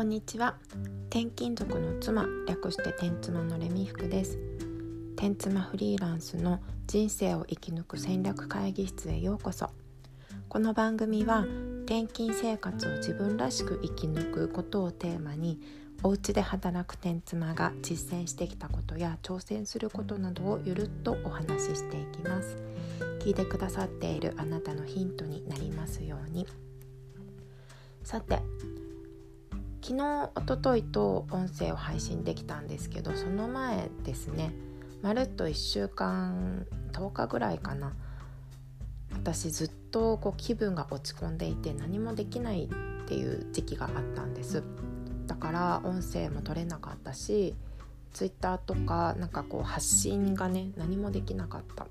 こんにちは。転勤族の妻略して転妻のレミ服です。転妻フリーランスの人生を生き抜く戦略会議室へようこそ。この番組は転勤生活を自分らしく生き抜くことをテーマにお家で働く転妻が実践してきたことや挑戦することなどをゆるっとお話ししていきます。聞いてくださっているあなたのヒントになりますように。さて昨日おとといと音声を配信できたんですけどその前ですねまるっと1週間10日ぐらいかな。私ずっとこう気分が落ち込んでいて何もできないっていう時期があったんです。だから音声も取れなかったし Twitter とかなんかこう発信がね何もできなかった。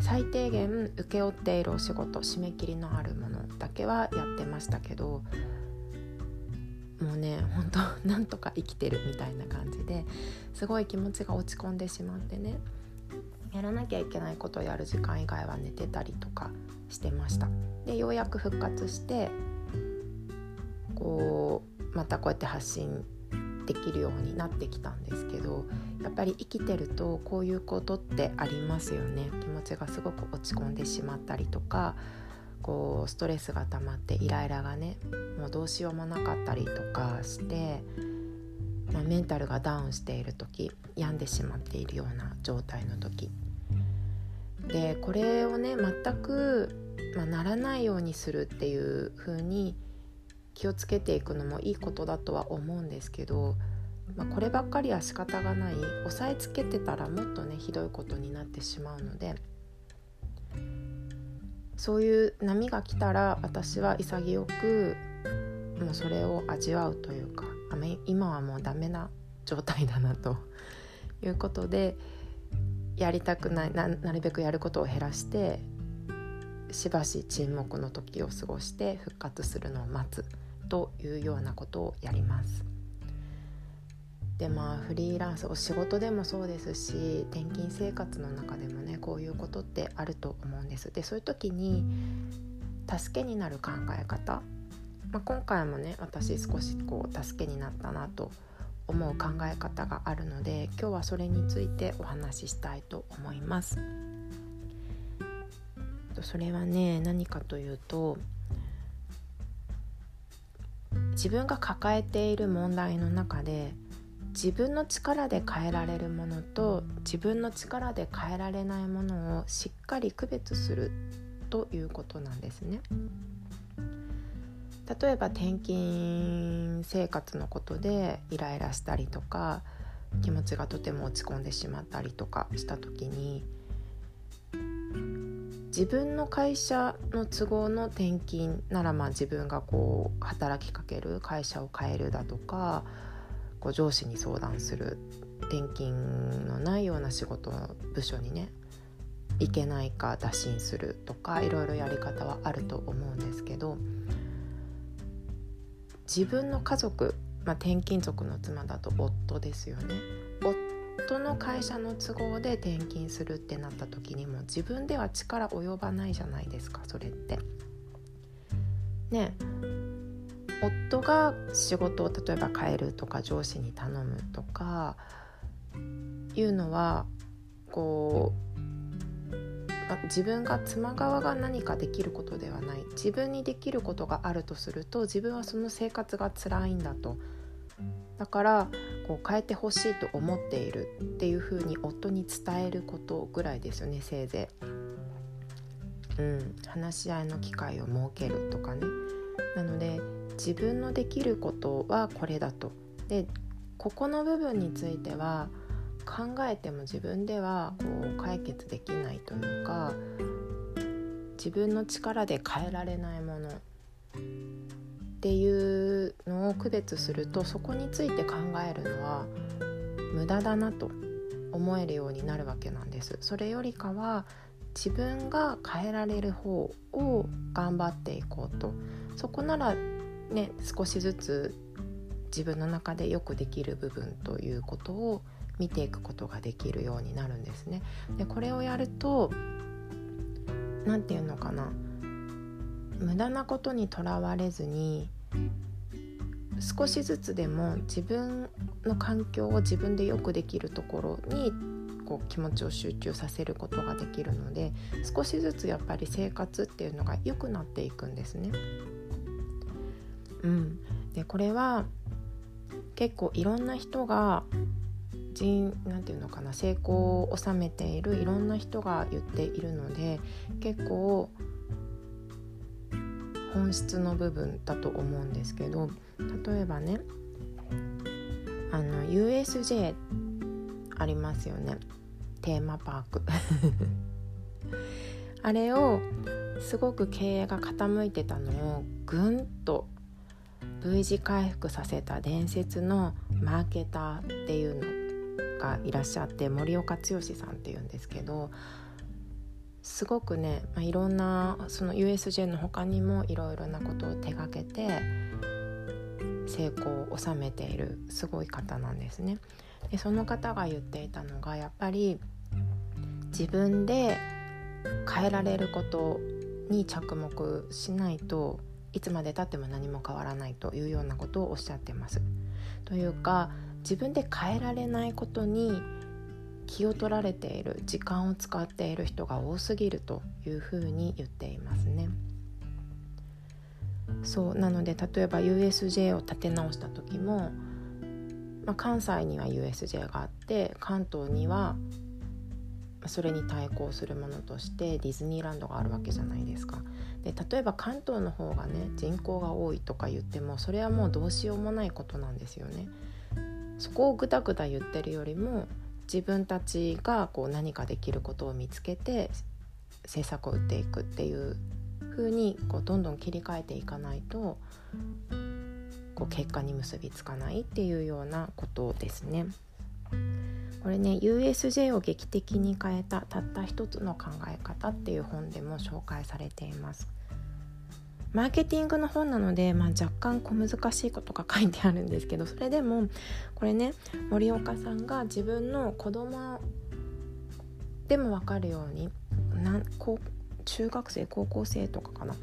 最低限請け負っているお仕事締め切りのあるものだけはやってましたけどもうね本当 なんとか生きてるみたいな感じですごい気持ちが落ち込んでしまってねやらなきゃいけないことをやる時間以外は寝てたりとかしてました。でようやく復活してこうまたこうやって発信できるようになってきたんですけどやっぱり生きてるとこういうことってありますよね。気持ちがすごく落ち込んでしまったりとかこうストレスが溜まってイライラがねもうどうしようもなかったりとかして、まあ、メンタルがダウンしている時病んでしまっているような状態の時。でこれをね全く、まあ、ならないようにするっていう風に気をつけていくのもいいことだとは思うんですけど、まあ、こればっかりは仕方がない。押さえつけてたらもっとねひどいことになってしまうのでそういう波が来たら私は潔くもうそれを味わうというか今はもうダメな状態だなということでやりたくないなるべくやることを減らしてしばし沈黙の時を過ごして復活するのを待つというようなことをやります。でまあフリーランスお仕事でもそうですし転勤生活の中でもねこういうことってあると思うんです。でそういう時に助けになる考え方、まあ、今回もね私少しこう助けになったなと思う考え方があるので今日はそれについてお話ししたいと思います。それはね何かというと自分が抱えている問題の中で自分の力で変えられるものと自分の力で変えられないものをしっかり区別するということなんですね。例えば転勤生活のことでイライラしたりとか気持ちがとても落ち込んでしまったりとかした時に自分の会社の都合の転勤ならまあ自分がこう働きかける会社を変えるだとかこう上司に相談する転勤のないような仕事部署にね行けないか打診するとかいろいろやり方はあると思うんですけど自分の家族、まあ、転勤族の妻だと夫ですよね夫の会社の都合で転勤するってなった時にも自分では力及ばないじゃないですかそれって。ね夫が仕事を例えば変えるとか上司に頼むとかいうのはこうま自分が妻側が何かできることではない。自分にできることがあるとすると自分はその生活が辛いんだと。だからこう変えてほしいと思っているっていうふうに夫に伝えることぐらいですよねせいぜい。うん、話し合いの機会を設けるとかね。なので自分のできることはこれだと。でここの部分については考えても自分ではこう解決できないというか自分の力で変えられないもの。っていうのを区別するとそこについて考えるのは無駄だなと思えるようになるわけなんです。それよりかは自分が変えられる方を頑張っていこうと。そこならね少しずつ自分の中でよくできる部分ということを見ていくことができるようになるんですね。でこれをやると何て言うのかな無駄なことにとらわれずに少しずつでも自分の環境を自分でよくできるところにこう気持ちを集中させることができるので少しずつやっぱり生活っていうのが良くなっていくんですね。うん、でこれは結構いろんな人が人なんていうのかな成功を収めているいろんな人が言っているので結構本質の部分だと思うんですけど例えばねあの USJ ありますよね。テーマパーク。あれをすごく経営が傾いてたのをぐんと V 字回復させた伝説のマーケターっていうのがいらっしゃって森岡剛さんっていうんですけどすごくね、まあ、いろんなその USJ の他にもいろいろなことを手がけて成功を収めているすごい方なんですね。でその方が言っていたのがやっぱり自分で変えられることに着目しないといつまでたっても何も変わらないというようなことをおっしゃってます。というか自分で変えられないことに気を取られている時間を使っている人が多すぎるというふうに言っていますね。そうなので例えば USJ を立て直した時も、まあ、関西には USJ があって関東にはそれに対抗するものとしてディズニーランドがあるわけじゃないですか。で例えば関東の方がね人口が多いとか言ってもそれはもうどうしようもないことなんですよね。そこをぐだぐだ言ってるよりも自分たちがこう何かできることを見つけて政策を打っていくっていう風にこうどんどん切り替えていかないとこう結果に結びつかないっていうようなことですね。これね USJ を劇的に変えたたった一つの考え方っていう本でも紹介されています。マーケティングの本なので、まあ、若干小難しいことが書いてあるんですけどそれでもこれね森岡さんが自分の子供でも分かるようになんこう中学生高校生とかかな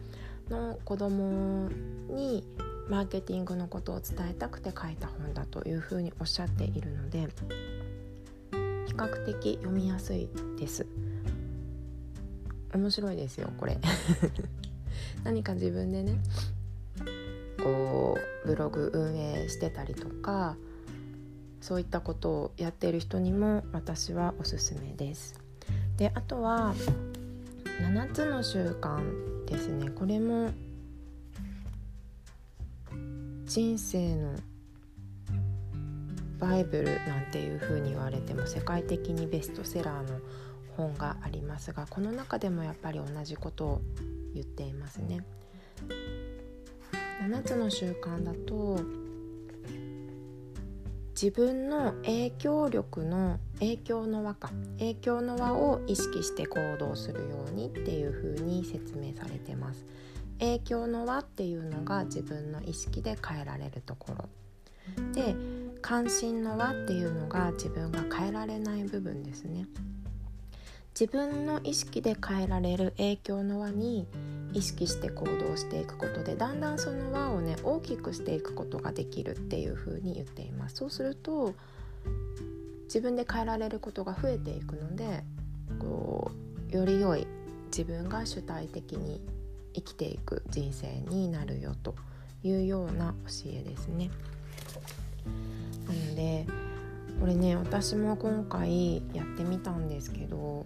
の子供にマーケティングのことを伝えたくて書いた本だというふうにおっしゃっているので較的読みやすいです。面白いですよこれ。何か自分でねこうブログ運営してたりとかそういったことをやっている人にも私はおすすめです。であとは7つの習慣ですね。これも人生のバイブルなんていう風に言われても世界的にベストセラーの本がありますがこの中でもやっぱり同じことを言っていますね。7つの習慣だと自分の影響力の影響の輪か影響の輪を意識して行動するようにっていう風に説明されてます影響の輪っていうのが自分の意識で変えられるところで関心の輪っていうのが自分が変えられない部分ですね自分の意識で変えられる影響の輪に意識して行動していくことでだんだんその輪をね大きくしていくことができるっていうふうに言っていますそうすると自分で変えられることが増えていくのでこうより良い自分が主体的に生きていく人生になるよというような教えですね。でこれね私も今回やってみたんですけど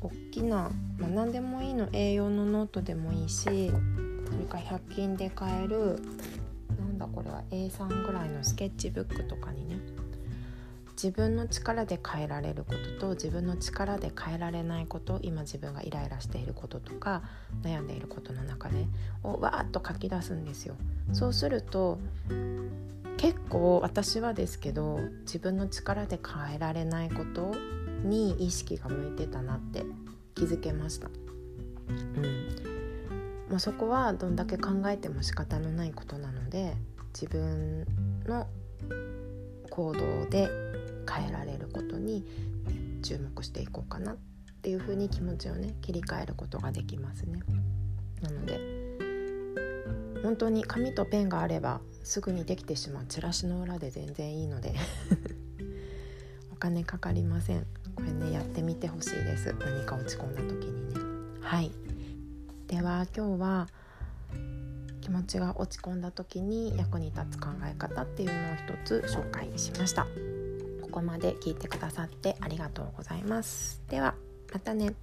大きな、まあ、何でもいいの A4 のノートでもいいしそれか100均で買えるなんだこれは A3 ぐらいのスケッチブックとかにね自分の力で変えられることと自分の力で変えられないこと今自分がイライラしていることとか悩んでいることの中でをわーっと書き出すんですよ。そうすると結構私はですけど自分の力で変えられないことに意識が向いてたなって気づけました。うんまあ、そこはどんだけ考えても仕方のないことなので自分の行動で変えられることに注目していこうかなっていうふうに気持ちをね切り替えることができますね。なので本当に紙とペンがあればすぐにできてしまうチラシの裏で全然いいので。お金かかりません。これねやってみてほしいです。何か落ち込んだ時にね。はい。では今日は気持ちが落ち込んだ時に役に立つ考え方っていうのを一つ紹介しました。ここまで聞いてくださってありがとうございます。ではまたね。